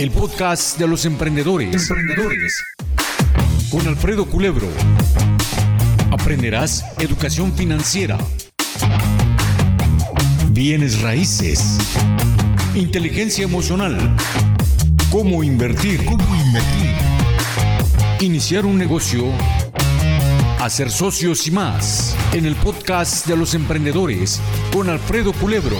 el podcast de los emprendedores. Emprendedores. Con Alfredo Culebro. Aprenderás educación financiera, bienes raíces, inteligencia emocional, cómo invertir, cómo invertir, iniciar un negocio, hacer socios y más en el podcast de los emprendedores con Alfredo Culebro.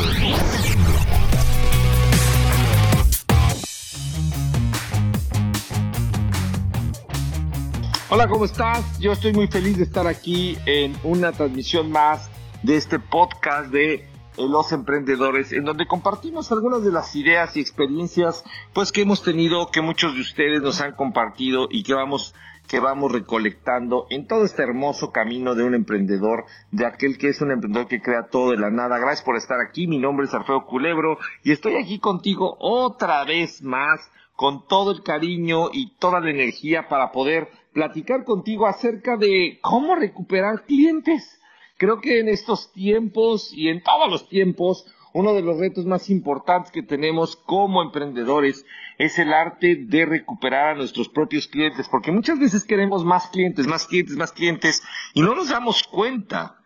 Hola, ¿cómo estás? Yo estoy muy feliz de estar aquí en una transmisión más de este podcast de los emprendedores, en donde compartimos algunas de las ideas y experiencias pues que hemos tenido, que muchos de ustedes nos han compartido y que vamos que vamos recolectando en todo este hermoso camino de un emprendedor, de aquel que es un emprendedor que crea todo de la nada. Gracias por estar aquí. Mi nombre es Alfredo Culebro y estoy aquí contigo otra vez más con todo el cariño y toda la energía para poder platicar contigo acerca de cómo recuperar clientes. Creo que en estos tiempos y en todos los tiempos, uno de los retos más importantes que tenemos como emprendedores es el arte de recuperar a nuestros propios clientes, porque muchas veces queremos más clientes, más clientes, más clientes, y no nos damos cuenta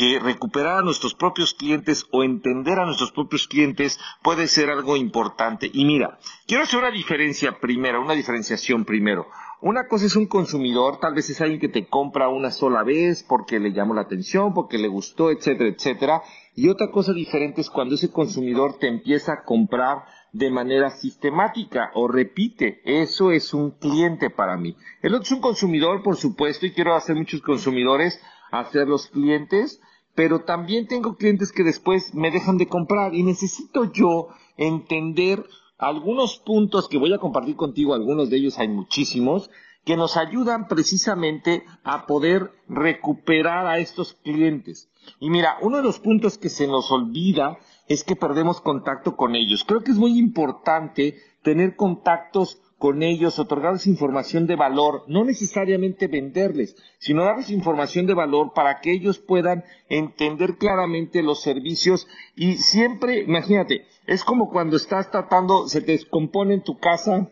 que recuperar a nuestros propios clientes o entender a nuestros propios clientes puede ser algo importante. Y mira, quiero hacer una diferencia primero, una diferenciación primero. Una cosa es un consumidor, tal vez es alguien que te compra una sola vez porque le llamó la atención, porque le gustó, etcétera, etcétera. Y otra cosa diferente es cuando ese consumidor te empieza a comprar de manera sistemática o repite. Eso es un cliente para mí. El otro es un consumidor, por supuesto, y quiero hacer muchos consumidores hacer los clientes, pero también tengo clientes que después me dejan de comprar y necesito yo entender algunos puntos que voy a compartir contigo, algunos de ellos hay muchísimos, que nos ayudan precisamente a poder recuperar a estos clientes. Y mira, uno de los puntos que se nos olvida es que perdemos contacto con ellos. Creo que es muy importante tener contactos con ellos, otorgarles información de valor, no necesariamente venderles, sino darles información de valor para que ellos puedan entender claramente los servicios. Y siempre, imagínate, es como cuando estás tratando, se te descompone en tu casa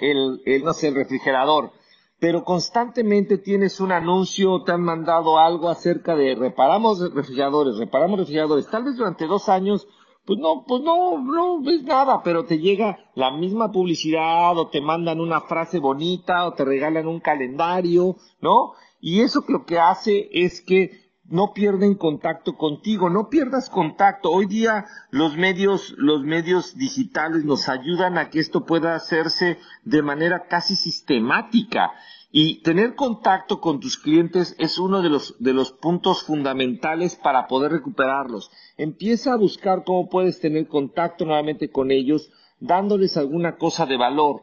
el, el no sé, el refrigerador, pero constantemente tienes un anuncio, te han mandado algo acerca de reparamos refrigeradores, reparamos refrigeradores, tal vez durante dos años pues no, pues no, no ves nada, pero te llega la misma publicidad o te mandan una frase bonita o te regalan un calendario, ¿no? Y eso lo que hace es que no pierden contacto contigo, no pierdas contacto. Hoy día los medios, los medios digitales nos ayudan a que esto pueda hacerse de manera casi sistemática. Y tener contacto con tus clientes es uno de los, de los puntos fundamentales para poder recuperarlos. Empieza a buscar cómo puedes tener contacto nuevamente con ellos, dándoles alguna cosa de valor.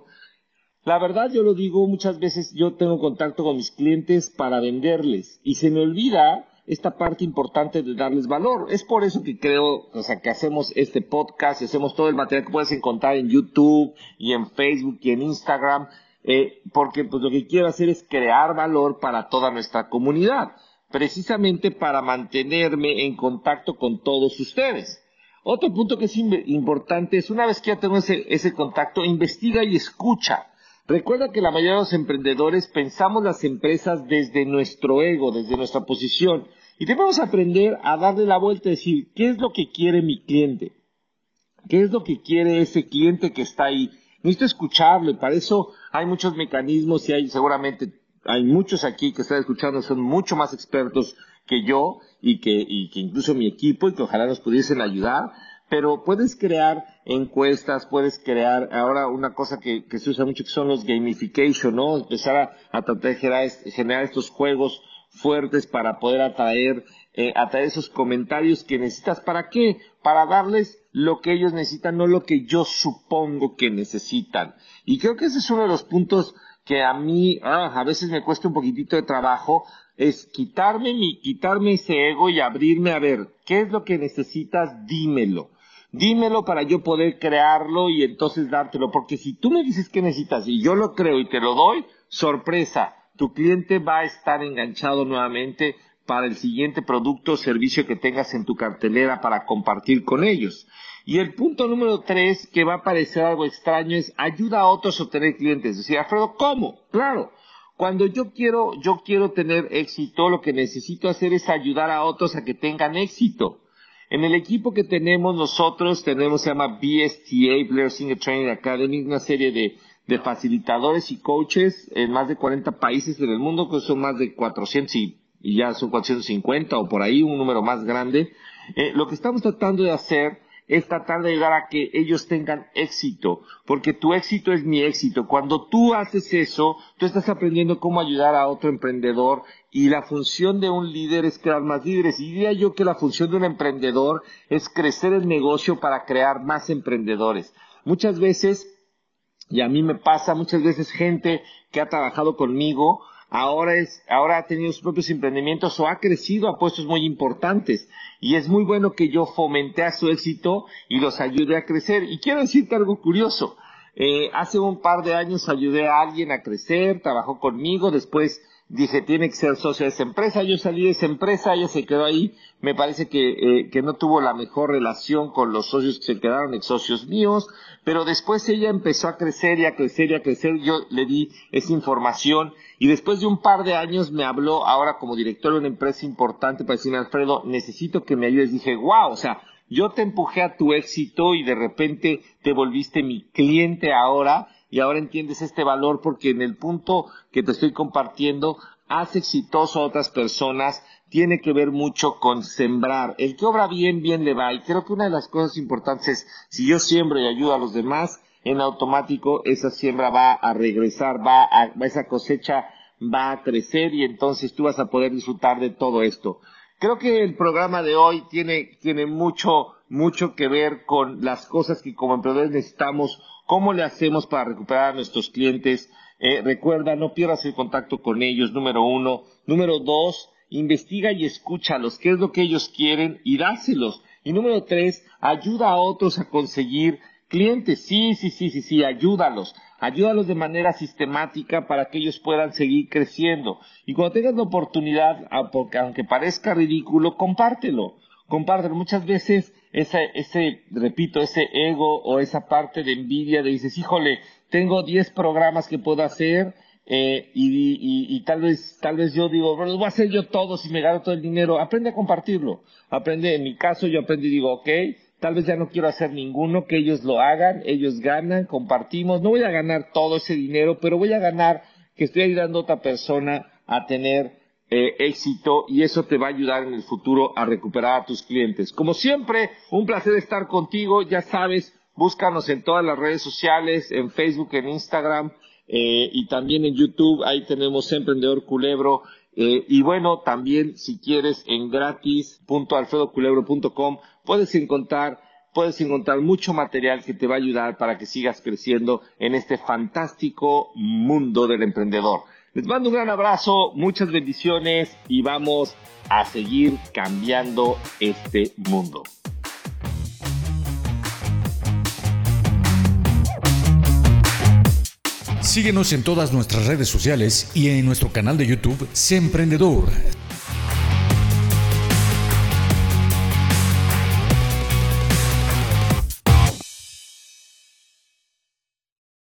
La verdad, yo lo digo muchas veces, yo tengo contacto con mis clientes para venderles y se me olvida esta parte importante de darles valor. Es por eso que creo, o sea, que hacemos este podcast, hacemos todo el material que puedes encontrar en YouTube y en Facebook y en Instagram eh, porque pues lo que quiero hacer es crear valor para toda nuestra comunidad, precisamente para mantenerme en contacto con todos ustedes. Otro punto que es importante es una vez que ya tengo ese, ese contacto, investiga y escucha. Recuerda que la mayoría de los emprendedores pensamos las empresas desde nuestro ego, desde nuestra posición, y debemos aprender a darle la vuelta y decir, ¿qué es lo que quiere mi cliente? ¿Qué es lo que quiere ese cliente que está ahí? necesito escucharlo y para eso hay muchos mecanismos y hay seguramente hay muchos aquí que están escuchando son mucho más expertos que yo y que, incluso mi equipo y que ojalá nos pudiesen ayudar pero puedes crear encuestas, puedes crear ahora una cosa que, que se usa mucho que son los gamification, ¿no? Empezar a, a tratar de generar, estos juegos fuertes para poder atraer, eh, atraer esos comentarios que necesitas. ¿Para qué? Para darles lo que ellos necesitan, no lo que yo supongo que necesitan. Y creo que ese es uno de los puntos que a mí ah, a veces me cuesta un poquitito de trabajo, es quitarme mi, quitarme ese ego y abrirme a ver, ¿qué es lo que necesitas? Dímelo. Dímelo para yo poder crearlo y entonces dártelo, porque si tú me dices qué necesitas y yo lo creo y te lo doy, sorpresa, tu cliente va a estar enganchado nuevamente para el siguiente producto o servicio que tengas en tu cartelera para compartir con ellos. Y el punto número tres, que va a parecer algo extraño, es ayuda a otros a obtener clientes. Decir, Alfredo, ¿cómo? Claro. Cuando yo quiero, yo quiero tener éxito, lo que necesito hacer es ayudar a otros a que tengan éxito. En el equipo que tenemos nosotros, tenemos, se llama BSTA, Blair Singer Training Academy, una serie de, de facilitadores y coaches en más de 40 países en el mundo, que son más de 400 y, y ya son 450 o por ahí, un número más grande. Eh, lo que estamos tratando de hacer es tratar de ayudar a que ellos tengan éxito, porque tu éxito es mi éxito. Cuando tú haces eso, tú estás aprendiendo cómo ayudar a otro emprendedor y la función de un líder es crear más líderes. Y diría yo que la función de un emprendedor es crecer el negocio para crear más emprendedores. Muchas veces, y a mí me pasa, muchas veces gente que ha trabajado conmigo, ahora es, ahora ha tenido sus propios emprendimientos o ha crecido a puestos muy importantes. Y es muy bueno que yo fomente a su éxito y los ayude a crecer. Y quiero decirte algo curioso. Eh, hace un par de años ayudé a alguien a crecer, trabajó conmigo, después dije, tiene que ser socio de esa empresa, yo salí de esa empresa, ella se quedó ahí, me parece que, eh, que no tuvo la mejor relación con los socios que se quedaron ex socios míos, pero después ella empezó a crecer y a crecer y a crecer, yo le di esa información. Y después de un par de años me habló ahora como director de una empresa importante para decirme, Alfredo, necesito que me ayudes. Dije, wow, o sea, yo te empujé a tu éxito y de repente te volviste mi cliente ahora y ahora entiendes este valor porque en el punto que te estoy compartiendo hace exitoso a otras personas, tiene que ver mucho con sembrar. El que obra bien, bien le va. Y creo que una de las cosas importantes es, si yo siembro y ayudo a los demás, en automático esa siembra va a regresar, va a, esa cosecha va a crecer y entonces tú vas a poder disfrutar de todo esto. Creo que el programa de hoy tiene, tiene mucho, mucho que ver con las cosas que como emprendedores necesitamos, cómo le hacemos para recuperar a nuestros clientes. Eh, recuerda, no pierdas el contacto con ellos, número uno. Número dos, investiga y escúchalos, qué es lo que ellos quieren y dáselos. Y número tres, ayuda a otros a conseguir clientes. Sí, sí, sí, sí, sí, ayúdalos. Ayúdalos de manera sistemática para que ellos puedan seguir creciendo. Y cuando tengas la oportunidad, ah, aunque parezca ridículo, compártelo. Compártelo. Muchas veces ese, ese, repito, ese ego o esa parte de envidia de dices, híjole, tengo 10 programas que puedo hacer, eh, y, y, y, tal vez tal vez yo digo, bueno, los voy a hacer yo todos y me gano todo el dinero. Aprende a compartirlo. Aprende, en mi caso yo aprendí y digo, ok, tal vez ya no quiero hacer ninguno, que ellos lo hagan, ellos ganan, compartimos, no voy a ganar todo ese dinero, pero voy a ganar que estoy ayudando a otra persona a tener eh, éxito y eso te va a ayudar en el futuro a recuperar a tus clientes. Como siempre, un placer estar contigo, ya sabes, búscanos en todas las redes sociales, en Facebook, en Instagram eh, y también en YouTube, ahí tenemos Emprendedor Culebro. Eh, y bueno, también si quieres en gratis.alfredoculebro.com puedes encontrar puedes encontrar mucho material que te va a ayudar para que sigas creciendo en este fantástico mundo del emprendedor. Les mando un gran abrazo, muchas bendiciones y vamos a seguir cambiando este mundo. Síguenos en todas nuestras redes sociales y en nuestro canal de YouTube, Sé Emprendedor.